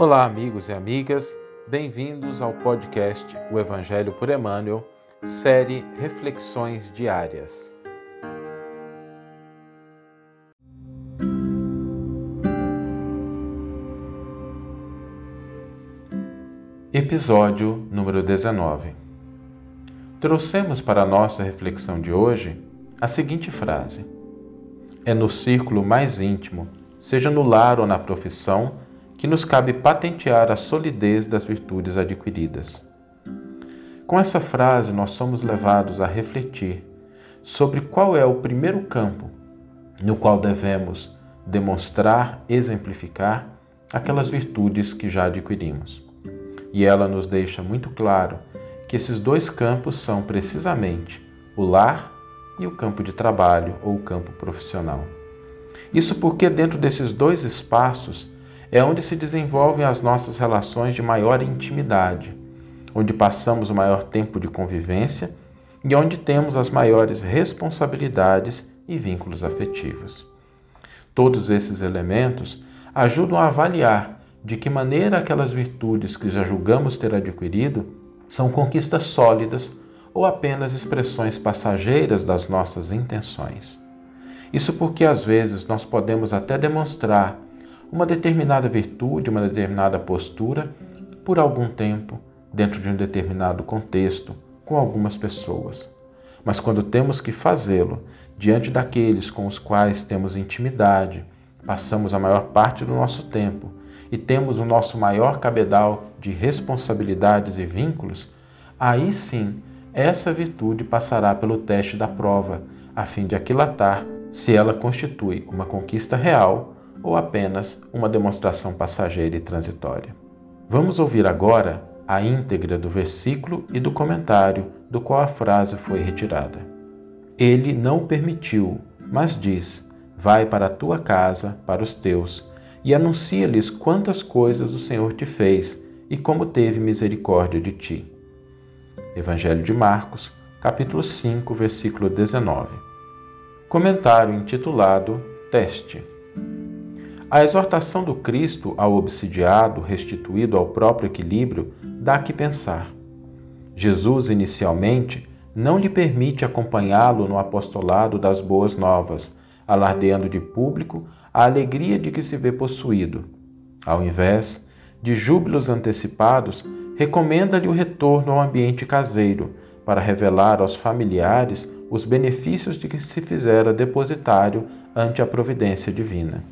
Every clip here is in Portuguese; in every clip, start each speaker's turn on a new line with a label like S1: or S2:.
S1: Olá, amigos e amigas, bem-vindos ao podcast O Evangelho por Emmanuel, série Reflexões Diárias. Episódio número 19. Trouxemos para a nossa reflexão de hoje a seguinte frase: É no círculo mais íntimo, seja no lar ou na profissão, que nos cabe patentear a solidez das virtudes adquiridas. Com essa frase, nós somos levados a refletir sobre qual é o primeiro campo no qual devemos demonstrar, exemplificar aquelas virtudes que já adquirimos. E ela nos deixa muito claro que esses dois campos são precisamente o lar e o campo de trabalho ou o campo profissional. Isso porque dentro desses dois espaços é onde se desenvolvem as nossas relações de maior intimidade, onde passamos o maior tempo de convivência e onde temos as maiores responsabilidades e vínculos afetivos. Todos esses elementos ajudam a avaliar de que maneira aquelas virtudes que já julgamos ter adquirido são conquistas sólidas ou apenas expressões passageiras das nossas intenções. Isso porque às vezes nós podemos até demonstrar uma determinada virtude, uma determinada postura por algum tempo, dentro de um determinado contexto, com algumas pessoas. Mas quando temos que fazê-lo diante daqueles com os quais temos intimidade, passamos a maior parte do nosso tempo e temos o nosso maior cabedal de responsabilidades e vínculos, aí sim essa virtude passará pelo teste da prova, a fim de aquilatar se ela constitui uma conquista real ou apenas uma demonstração passageira e transitória. Vamos ouvir agora a íntegra do versículo e do comentário do qual a frase foi retirada. Ele não permitiu, mas diz: Vai para a tua casa, para os teus, e anuncia-lhes quantas coisas o Senhor te fez e como teve misericórdia de ti. Evangelho de Marcos, capítulo 5, versículo 19. Comentário intitulado Teste. A exortação do Cristo ao obsidiado, restituído ao próprio equilíbrio, dá que pensar. Jesus, inicialmente, não lhe permite acompanhá-lo no apostolado das boas novas, alardeando de público a alegria de que se vê possuído. Ao invés de júbilos antecipados, recomenda-lhe o retorno ao ambiente caseiro, para revelar aos familiares os benefícios de que se fizera depositário ante a providência divina.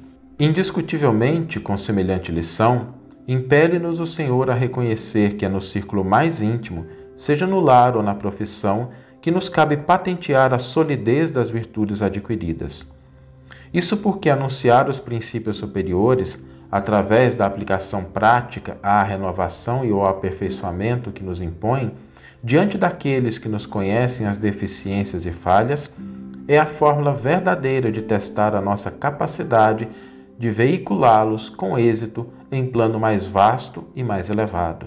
S1: Indiscutivelmente, com semelhante lição, impele-nos o Senhor a reconhecer que é no círculo mais íntimo, seja no lar ou na profissão, que nos cabe patentear a solidez das virtudes adquiridas. Isso porque anunciar os princípios superiores, através da aplicação prática à renovação e ao aperfeiçoamento que nos impõe, diante daqueles que nos conhecem as deficiências e falhas, é a fórmula verdadeira de testar a nossa capacidade de veiculá-los com êxito em plano mais vasto e mais elevado.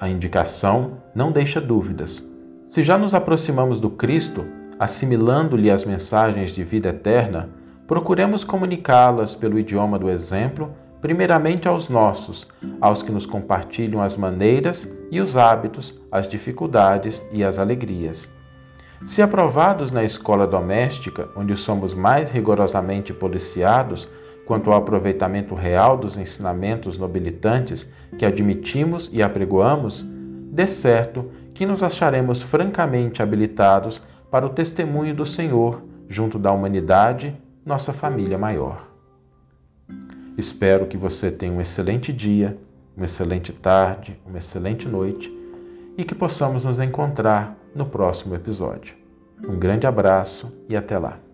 S1: A indicação não deixa dúvidas. Se já nos aproximamos do Cristo, assimilando-lhe as mensagens de vida eterna, procuremos comunicá-las pelo idioma do exemplo, primeiramente aos nossos, aos que nos compartilham as maneiras e os hábitos, as dificuldades e as alegrias. Se aprovados na escola doméstica, onde somos mais rigorosamente policiados, quanto ao aproveitamento real dos ensinamentos nobilitantes que admitimos e apregoamos, de certo que nos acharemos francamente habilitados para o testemunho do Senhor junto da humanidade, nossa família maior. Espero que você tenha um excelente dia, uma excelente tarde, uma excelente noite e que possamos nos encontrar no próximo episódio. Um grande abraço e até lá.